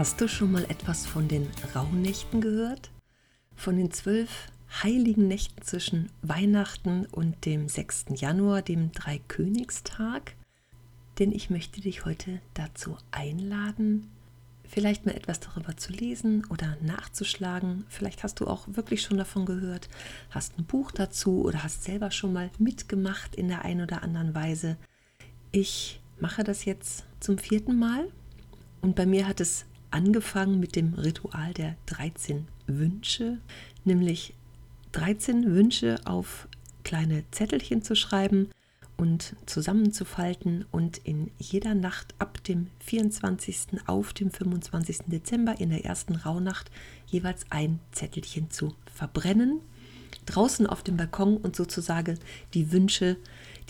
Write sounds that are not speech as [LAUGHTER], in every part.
Hast du schon mal etwas von den Rauhnächten gehört? Von den zwölf heiligen Nächten zwischen Weihnachten und dem 6. Januar, dem Dreikönigstag? Denn ich möchte dich heute dazu einladen, vielleicht mal etwas darüber zu lesen oder nachzuschlagen. Vielleicht hast du auch wirklich schon davon gehört, hast ein Buch dazu oder hast selber schon mal mitgemacht in der einen oder anderen Weise. Ich mache das jetzt zum vierten Mal und bei mir hat es angefangen mit dem Ritual der 13 Wünsche, nämlich 13 Wünsche auf kleine Zettelchen zu schreiben und zusammenzufalten und in jeder Nacht ab dem 24. auf dem 25. Dezember in der ersten Rauhnacht jeweils ein Zettelchen zu verbrennen, draußen auf dem Balkon und sozusagen die Wünsche,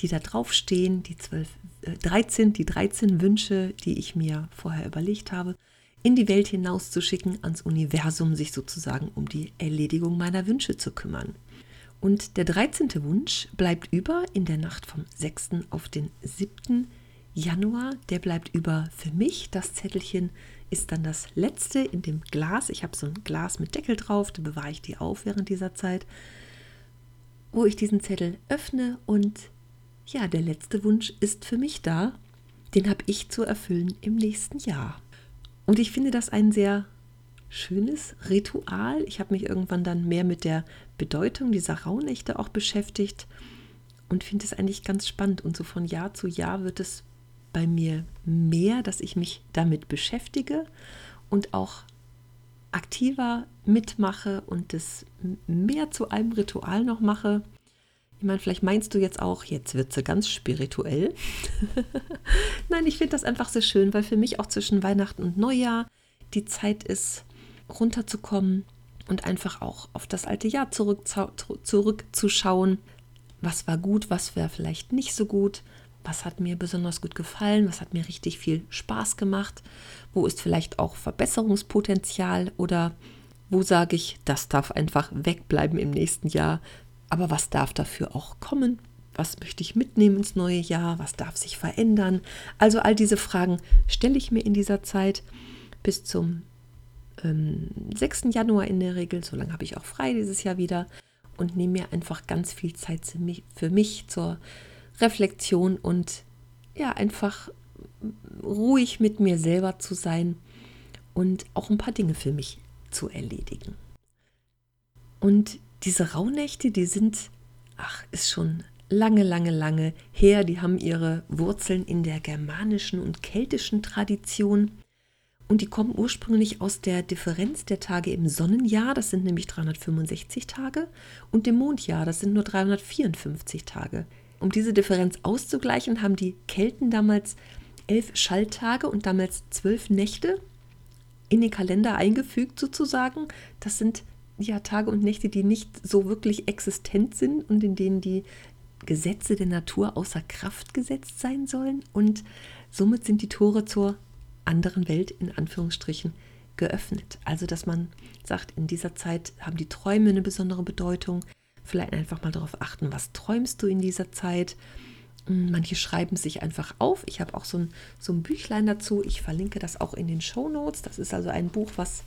die da drauf stehen, die 12, äh, 13, die 13 Wünsche, die ich mir vorher überlegt habe, in die Welt hinauszuschicken, ans Universum, sich sozusagen um die Erledigung meiner Wünsche zu kümmern. Und der 13. Wunsch bleibt über in der Nacht vom 6. auf den 7. Januar. Der bleibt über für mich. Das Zettelchen ist dann das letzte in dem Glas. Ich habe so ein Glas mit Deckel drauf, da bewahre ich die auf während dieser Zeit, wo ich diesen Zettel öffne und ja, der letzte Wunsch ist für mich da. Den habe ich zu erfüllen im nächsten Jahr. Und ich finde das ein sehr schönes Ritual. Ich habe mich irgendwann dann mehr mit der Bedeutung dieser Rauhnächte auch beschäftigt und finde es eigentlich ganz spannend. Und so von Jahr zu Jahr wird es bei mir mehr, dass ich mich damit beschäftige und auch aktiver mitmache und es mehr zu einem Ritual noch mache. Ich meine, vielleicht meinst du jetzt auch, jetzt wird sie ganz spirituell. [LAUGHS] Nein, ich finde das einfach sehr schön, weil für mich auch zwischen Weihnachten und Neujahr die Zeit ist, runterzukommen und einfach auch auf das alte Jahr zurück, zurückzuschauen. Was war gut, was wäre vielleicht nicht so gut, was hat mir besonders gut gefallen, was hat mir richtig viel Spaß gemacht, wo ist vielleicht auch Verbesserungspotenzial? Oder wo sage ich, das darf einfach wegbleiben im nächsten Jahr, aber was darf dafür auch kommen? Was möchte ich mitnehmen ins neue Jahr? Was darf sich verändern? Also all diese Fragen stelle ich mir in dieser Zeit bis zum ähm, 6. Januar in der Regel. So lange habe ich auch frei dieses Jahr wieder und nehme mir einfach ganz viel Zeit für mich zur Reflexion und ja, einfach ruhig mit mir selber zu sein und auch ein paar Dinge für mich zu erledigen. Und diese Rauhnächte, die sind, ach, ist schon lange, lange, lange her. Die haben ihre Wurzeln in der germanischen und keltischen Tradition. Und die kommen ursprünglich aus der Differenz der Tage im Sonnenjahr, das sind nämlich 365 Tage, und dem Mondjahr, das sind nur 354 Tage. Um diese Differenz auszugleichen, haben die Kelten damals elf Schalltage und damals zwölf Nächte in den Kalender eingefügt sozusagen. Das sind ja, Tage und Nächte, die nicht so wirklich existent sind und in denen die Gesetze der Natur außer Kraft gesetzt sein sollen. Und somit sind die Tore zur anderen Welt in Anführungsstrichen geöffnet. Also dass man sagt, in dieser Zeit haben die Träume eine besondere Bedeutung. Vielleicht einfach mal darauf achten, was träumst du in dieser Zeit. Manche schreiben sich einfach auf. Ich habe auch so ein, so ein Büchlein dazu. Ich verlinke das auch in den Show Notes. Das ist also ein Buch, was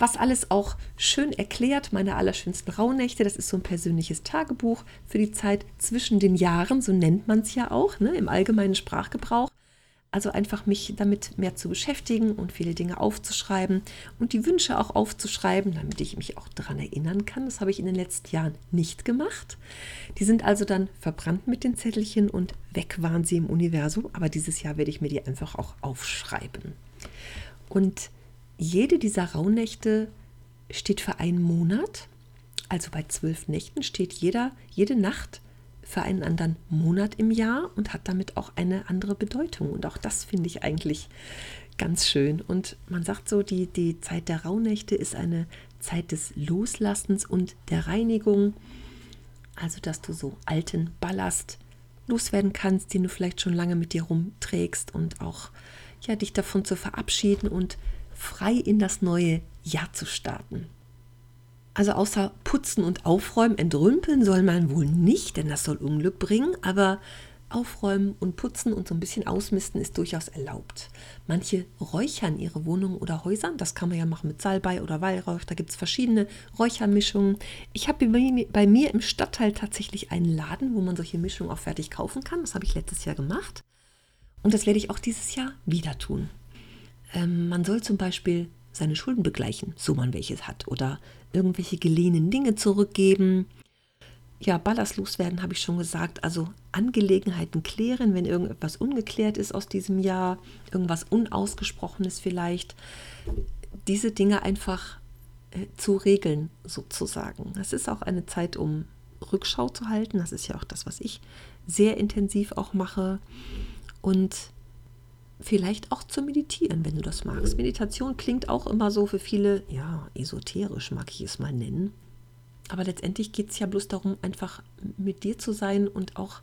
was alles auch schön erklärt. Meine allerschönsten Rauhnächte, das ist so ein persönliches Tagebuch für die Zeit zwischen den Jahren, so nennt man es ja auch ne, im allgemeinen Sprachgebrauch. Also einfach mich damit mehr zu beschäftigen und viele Dinge aufzuschreiben und die Wünsche auch aufzuschreiben, damit ich mich auch daran erinnern kann. Das habe ich in den letzten Jahren nicht gemacht. Die sind also dann verbrannt mit den Zettelchen und weg waren sie im Universum. Aber dieses Jahr werde ich mir die einfach auch aufschreiben. Und jede dieser Rauhnächte steht für einen Monat. Also bei zwölf Nächten steht jeder, jede Nacht für einen anderen Monat im Jahr und hat damit auch eine andere Bedeutung. Und auch das finde ich eigentlich ganz schön. Und man sagt so, die, die Zeit der Rauhnächte ist eine Zeit des Loslassens und der Reinigung. Also, dass du so alten Ballast loswerden kannst, den du vielleicht schon lange mit dir rumträgst und auch ja, dich davon zu verabschieden und frei in das neue Jahr zu starten. Also außer putzen und aufräumen, entrümpeln soll man wohl nicht, denn das soll Unglück bringen, aber aufräumen und putzen und so ein bisschen ausmisten ist durchaus erlaubt. Manche räuchern ihre Wohnungen oder Häuser, das kann man ja machen mit Salbei oder Weihrauch, da gibt es verschiedene Räuchermischungen. Ich habe bei mir im Stadtteil tatsächlich einen Laden, wo man solche Mischungen auch fertig kaufen kann, das habe ich letztes Jahr gemacht und das werde ich auch dieses Jahr wieder tun. Ähm, man soll zum Beispiel seine Schulden begleichen, so man welches hat, oder irgendwelche geliehenen Dinge zurückgeben. Ja, Ballast loswerden habe ich schon gesagt. Also Angelegenheiten klären, wenn irgendetwas ungeklärt ist aus diesem Jahr, irgendwas Unausgesprochenes vielleicht. Diese Dinge einfach äh, zu regeln, sozusagen. Das ist auch eine Zeit, um Rückschau zu halten. Das ist ja auch das, was ich sehr intensiv auch mache. Und vielleicht auch zu meditieren, wenn du das magst. Meditation klingt auch immer so für viele, ja, esoterisch mag ich es mal nennen. Aber letztendlich geht es ja bloß darum, einfach mit dir zu sein und auch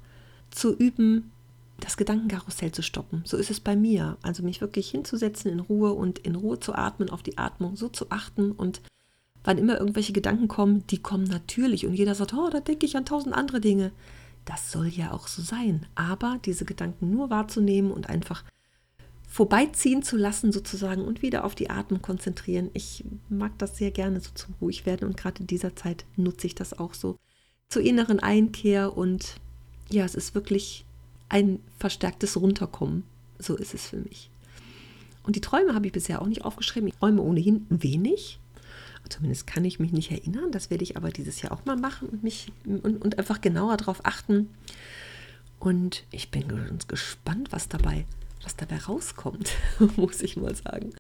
zu üben, das Gedankenkarussell zu stoppen. So ist es bei mir. Also mich wirklich hinzusetzen in Ruhe und in Ruhe zu atmen, auf die Atmung so zu achten und wann immer irgendwelche Gedanken kommen, die kommen natürlich und jeder sagt, oh, da denke ich an tausend andere Dinge. Das soll ja auch so sein. Aber diese Gedanken nur wahrzunehmen und einfach vorbeiziehen zu lassen sozusagen und wieder auf die Atmung konzentrieren. Ich mag das sehr gerne so zum ruhig werden und gerade in dieser Zeit nutze ich das auch so zur inneren Einkehr und ja, es ist wirklich ein verstärktes Runterkommen. So ist es für mich. Und die Träume habe ich bisher auch nicht aufgeschrieben. Ich träume ohnehin wenig. Zumindest kann ich mich nicht erinnern. Das werde ich aber dieses Jahr auch mal machen und mich und, und einfach genauer darauf achten. Und ich bin ganz gespannt, was dabei was dabei rauskommt, [LAUGHS] muss ich mal sagen.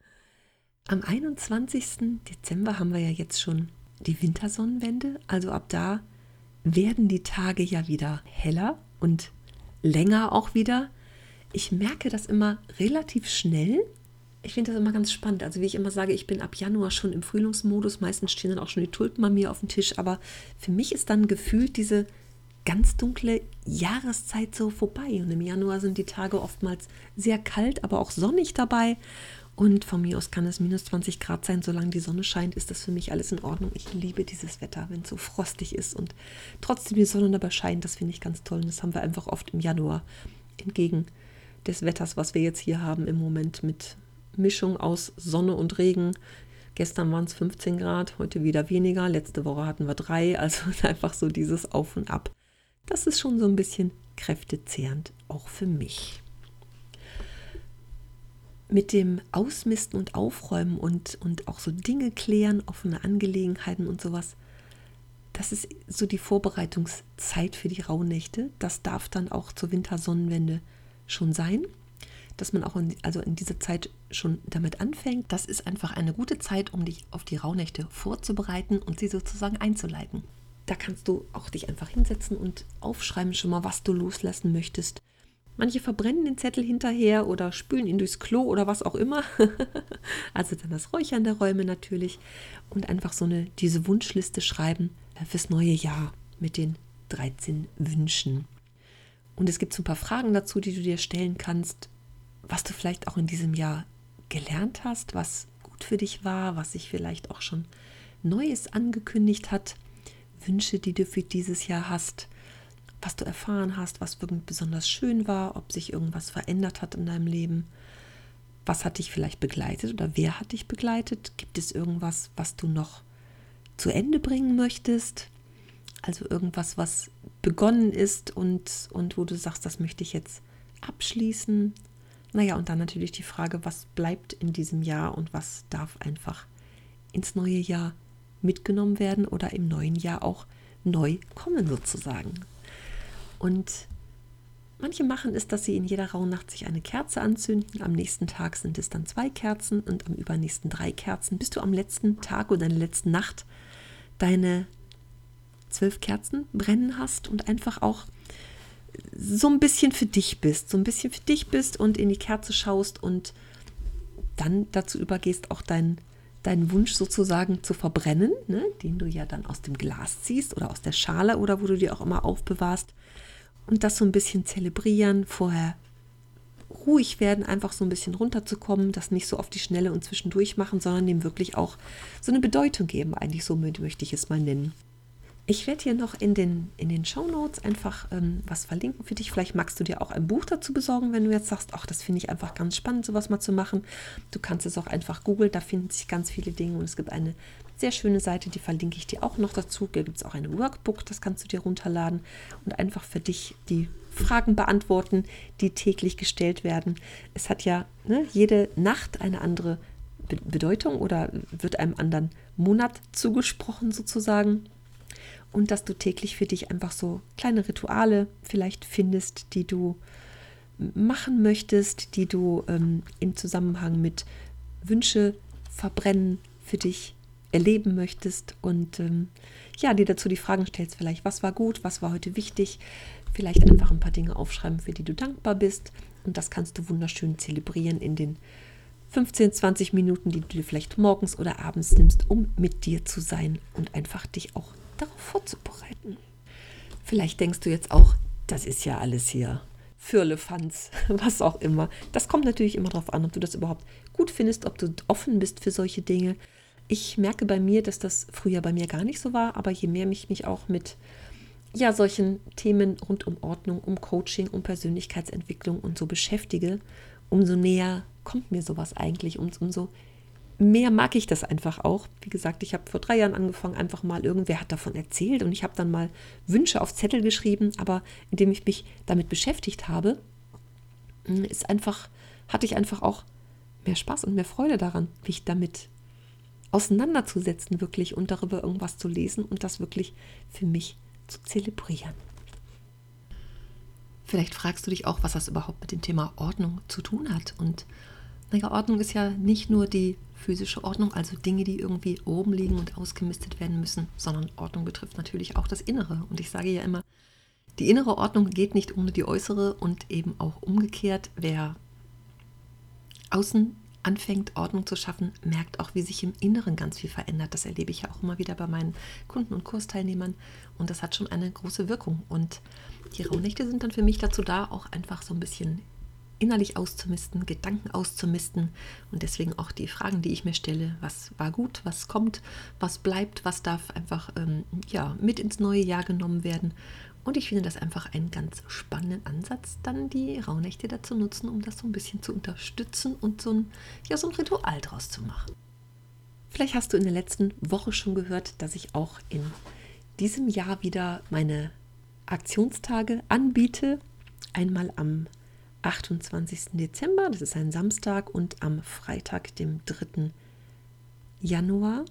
Am 21. Dezember haben wir ja jetzt schon die Wintersonnenwende. Also ab da werden die Tage ja wieder heller und länger auch wieder. Ich merke das immer relativ schnell. Ich finde das immer ganz spannend. Also wie ich immer sage, ich bin ab Januar schon im Frühlingsmodus. Meistens stehen dann auch schon die Tulpen bei mir auf dem Tisch. Aber für mich ist dann gefühlt diese ganz dunkle Jahreszeit so vorbei. Und im Januar sind die Tage oftmals sehr kalt, aber auch sonnig dabei. Und von mir aus kann es minus 20 Grad sein, solange die Sonne scheint, ist das für mich alles in Ordnung. Ich liebe dieses Wetter, wenn es so frostig ist und trotzdem die Sonne dabei scheint. Das finde ich ganz toll. Und das haben wir einfach oft im Januar entgegen des Wetters, was wir jetzt hier haben im Moment mit Mischung aus Sonne und Regen. Gestern waren es 15 Grad, heute wieder weniger. Letzte Woche hatten wir drei. Also [LAUGHS] einfach so dieses Auf und Ab. Das ist schon so ein bisschen kräftezehrend, auch für mich. Mit dem Ausmisten und Aufräumen und, und auch so Dinge klären, offene Angelegenheiten und sowas, das ist so die Vorbereitungszeit für die Rauhnächte. Das darf dann auch zur Wintersonnenwende schon sein, dass man auch in, also in dieser Zeit schon damit anfängt. Das ist einfach eine gute Zeit, um dich auf die Rauhnächte vorzubereiten und sie sozusagen einzuleiten. Da kannst du auch dich einfach hinsetzen und aufschreiben schon mal, was du loslassen möchtest. Manche verbrennen den Zettel hinterher oder spülen ihn durchs Klo oder was auch immer. [LAUGHS] also dann das Räuchern der Räume natürlich und einfach so eine diese Wunschliste schreiben äh, fürs neue Jahr mit den 13 Wünschen. Und es gibt so ein paar Fragen dazu, die du dir stellen kannst, was du vielleicht auch in diesem Jahr gelernt hast, was gut für dich war, was sich vielleicht auch schon Neues angekündigt hat Wünsche, die du für dieses Jahr hast, was du erfahren hast, was besonders schön war, ob sich irgendwas verändert hat in deinem Leben. Was hat dich vielleicht begleitet oder wer hat dich begleitet? Gibt es irgendwas, was du noch zu Ende bringen möchtest? Also irgendwas, was begonnen ist und, und wo du sagst, das möchte ich jetzt abschließen. Naja, und dann natürlich die Frage, was bleibt in diesem Jahr und was darf einfach ins neue Jahr mitgenommen werden oder im neuen Jahr auch neu kommen sozusagen. Und manche machen es, dass sie in jeder Rauhnacht sich eine Kerze anzünden. Am nächsten Tag sind es dann zwei Kerzen und am übernächsten drei Kerzen, bis du am letzten Tag oder in der letzten Nacht deine zwölf Kerzen brennen hast und einfach auch so ein bisschen für dich bist, so ein bisschen für dich bist und in die Kerze schaust und dann dazu übergehst, auch deinen deinen Wunsch sozusagen zu verbrennen, ne, den du ja dann aus dem Glas ziehst oder aus der Schale oder wo du dir auch immer aufbewahrst. Und das so ein bisschen zelebrieren, vorher ruhig werden, einfach so ein bisschen runterzukommen, das nicht so auf die Schnelle und zwischendurch machen, sondern dem wirklich auch so eine Bedeutung geben. Eigentlich so möchte ich es mal nennen. Ich werde hier noch in den, in den Show Notes einfach ähm, was verlinken für dich. Vielleicht magst du dir auch ein Buch dazu besorgen, wenn du jetzt sagst, ach, das finde ich einfach ganz spannend, sowas mal zu machen. Du kannst es auch einfach googeln, da finden sich ganz viele Dinge und es gibt eine sehr schöne Seite, die verlinke ich dir auch noch dazu. Da gibt es auch ein Workbook, das kannst du dir runterladen und einfach für dich die Fragen beantworten, die täglich gestellt werden. Es hat ja ne, jede Nacht eine andere Bedeutung oder wird einem anderen Monat zugesprochen sozusagen und dass du täglich für dich einfach so kleine Rituale vielleicht findest, die du machen möchtest, die du ähm, im Zusammenhang mit Wünsche verbrennen für dich erleben möchtest und ähm, ja, dir dazu die Fragen stellst, vielleicht, was war gut, was war heute wichtig, vielleicht einfach ein paar Dinge aufschreiben, für die du dankbar bist und das kannst du wunderschön zelebrieren in den 15, 20 Minuten, die du dir vielleicht morgens oder abends nimmst, um mit dir zu sein und einfach dich auch darauf vorzubereiten. Vielleicht denkst du jetzt auch, das ist ja alles hier Firlefanz, [LAUGHS] was auch immer. Das kommt natürlich immer darauf an, ob du das überhaupt gut findest, ob du offen bist für solche Dinge. Ich merke bei mir, dass das früher bei mir gar nicht so war, aber je mehr ich mich auch mit ja, solchen Themen rund um Ordnung, um Coaching, um Persönlichkeitsentwicklung und so beschäftige, umso näher kommt mir sowas eigentlich und umso mehr mag ich das einfach auch. Wie gesagt, ich habe vor drei Jahren angefangen, einfach mal irgendwer hat davon erzählt und ich habe dann mal Wünsche auf Zettel geschrieben, aber indem ich mich damit beschäftigt habe, hm, ist einfach, hatte ich einfach auch mehr Spaß und mehr Freude daran, mich damit auseinanderzusetzen wirklich und darüber irgendwas zu lesen und das wirklich für mich zu zelebrieren. Vielleicht fragst du dich auch, was das überhaupt mit dem Thema Ordnung zu tun hat. Und naja, Ordnung ist ja nicht nur die physische Ordnung, also Dinge, die irgendwie oben liegen und ausgemistet werden müssen, sondern Ordnung betrifft natürlich auch das Innere. Und ich sage ja immer, die innere Ordnung geht nicht ohne die äußere und eben auch umgekehrt. Wer außen anfängt, Ordnung zu schaffen, merkt auch, wie sich im Inneren ganz viel verändert. Das erlebe ich ja auch immer wieder bei meinen Kunden und Kursteilnehmern und das hat schon eine große Wirkung. Und die Rauhnächte sind dann für mich dazu da, auch einfach so ein bisschen innerlich auszumisten, Gedanken auszumisten und deswegen auch die Fragen, die ich mir stelle, was war gut, was kommt, was bleibt, was darf einfach ähm, ja, mit ins neue Jahr genommen werden. Und ich finde das einfach einen ganz spannenden Ansatz, dann die Rauhnächte dazu nutzen, um das so ein bisschen zu unterstützen und so ein, ja, so ein Ritual draus zu machen. Vielleicht hast du in der letzten Woche schon gehört, dass ich auch in diesem Jahr wieder meine Aktionstage anbiete. Einmal am 28. Dezember, das ist ein Samstag, und am Freitag, dem 3. Januar.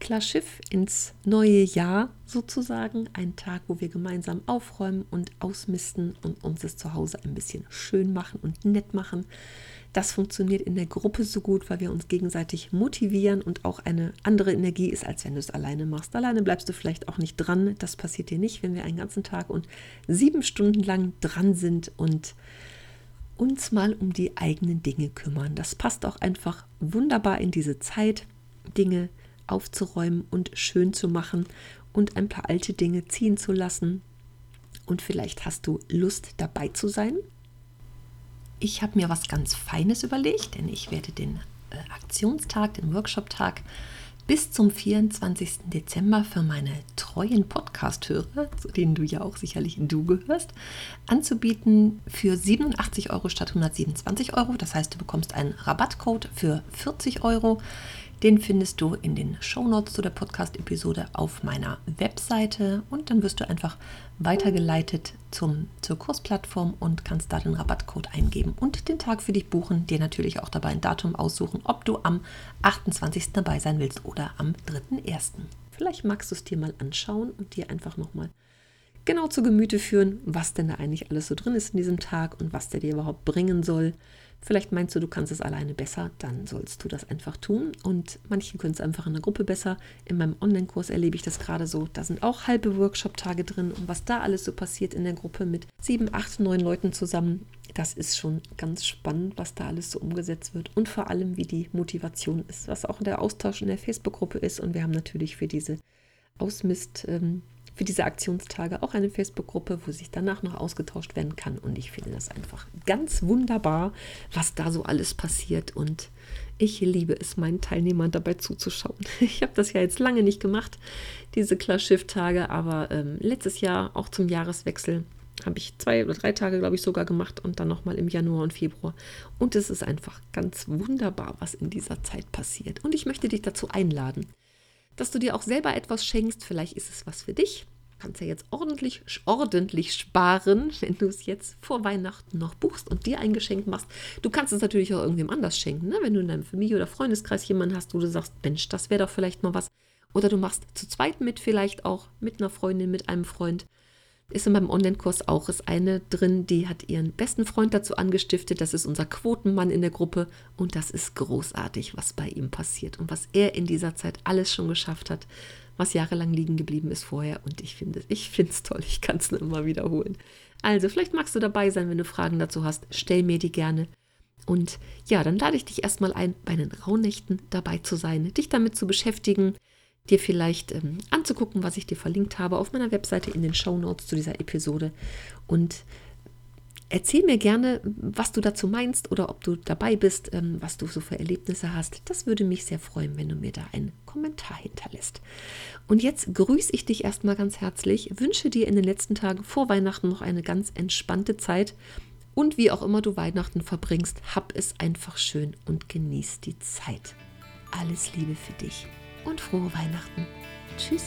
Klar Schiff ins neue Jahr sozusagen. Ein Tag, wo wir gemeinsam aufräumen und ausmisten und uns das Zuhause ein bisschen schön machen und nett machen. Das funktioniert in der Gruppe so gut, weil wir uns gegenseitig motivieren und auch eine andere Energie ist, als wenn du es alleine machst. Alleine bleibst du vielleicht auch nicht dran. Das passiert dir nicht, wenn wir einen ganzen Tag und sieben Stunden lang dran sind und uns mal um die eigenen Dinge kümmern. Das passt auch einfach wunderbar in diese Zeit, Dinge aufzuräumen und schön zu machen und ein paar alte Dinge ziehen zu lassen. Und vielleicht hast du Lust dabei zu sein. Ich habe mir was ganz Feines überlegt, denn ich werde den äh, Aktionstag, den Workshop-Tag bis zum 24. Dezember für meine treuen Podcast-Hörer, zu denen du ja auch sicherlich du gehörst, anzubieten für 87 Euro statt 127 Euro. Das heißt, du bekommst einen Rabattcode für 40 Euro. Den findest du in den Shownotes zu der Podcast-Episode auf meiner Webseite und dann wirst du einfach weitergeleitet zum, zur Kursplattform und kannst da den Rabattcode eingeben und den Tag für dich buchen, dir natürlich auch dabei ein Datum aussuchen, ob du am 28. dabei sein willst oder am 3.1. Vielleicht magst du es dir mal anschauen und dir einfach nochmal genau zu Gemüte führen, was denn da eigentlich alles so drin ist in diesem Tag und was der dir überhaupt bringen soll. Vielleicht meinst du, du kannst es alleine besser, dann sollst du das einfach tun. Und manche können es einfach in der Gruppe besser. In meinem Online-Kurs erlebe ich das gerade so. Da sind auch halbe Workshop-Tage drin und was da alles so passiert in der Gruppe mit sieben, acht, neun Leuten zusammen, das ist schon ganz spannend, was da alles so umgesetzt wird und vor allem, wie die Motivation ist, was auch der Austausch in der Facebook-Gruppe ist. Und wir haben natürlich für diese Ausmist- ähm, für diese Aktionstage auch eine Facebook-Gruppe, wo sich danach noch ausgetauscht werden kann. Und ich finde das einfach ganz wunderbar, was da so alles passiert. Und ich liebe es, meinen Teilnehmern dabei zuzuschauen. [LAUGHS] Ich habe das ja jetzt lange nicht gemacht, diese Class-Shift-Tage, aber ähm, letztes Jahr, auch zum Jahreswechsel, habe ich zwei oder drei Tage, glaube ich, sogar gemacht und dann nochmal im Januar und Februar. Und es ist einfach ganz wunderbar, was in dieser Zeit passiert. Und ich möchte dich dazu einladen dass du dir auch selber etwas schenkst. Vielleicht ist es was für dich. Du kannst ja jetzt ordentlich, ordentlich sparen, [LAUGHS] wenn du es jetzt vor Weihnachten noch buchst und dir ein Geschenk machst. Du kannst es natürlich auch irgendwem anders schenken, ne? wenn du in deinem Familie- oder Freundeskreis jemanden hast, wo du sagst, Mensch, das wäre doch vielleicht mal was. Oder du machst zu zweit mit, vielleicht auch mit einer Freundin, mit einem Freund ist in meinem Online-Kurs auch, ist eine drin, die hat ihren besten Freund dazu angestiftet. Das ist unser Quotenmann in der Gruppe und das ist großartig, was bei ihm passiert und was er in dieser Zeit alles schon geschafft hat, was jahrelang liegen geblieben ist vorher. Und ich finde ich es toll, ich kann es nur immer wiederholen. Also, vielleicht magst du dabei sein, wenn du Fragen dazu hast, stell mir die gerne. Und ja, dann lade ich dich erstmal ein, bei den Rauhnächten dabei zu sein, dich damit zu beschäftigen, dir vielleicht ähm, anzugucken, was ich dir verlinkt habe auf meiner Webseite in den Show Notes zu dieser Episode. Und erzähl mir gerne, was du dazu meinst oder ob du dabei bist, ähm, was du so für Erlebnisse hast. Das würde mich sehr freuen, wenn du mir da einen Kommentar hinterlässt. Und jetzt grüße ich dich erstmal ganz herzlich, wünsche dir in den letzten Tagen vor Weihnachten noch eine ganz entspannte Zeit. Und wie auch immer du Weihnachten verbringst, hab es einfach schön und genieß die Zeit. Alles Liebe für dich und frohe Weihnachten. Tschüss.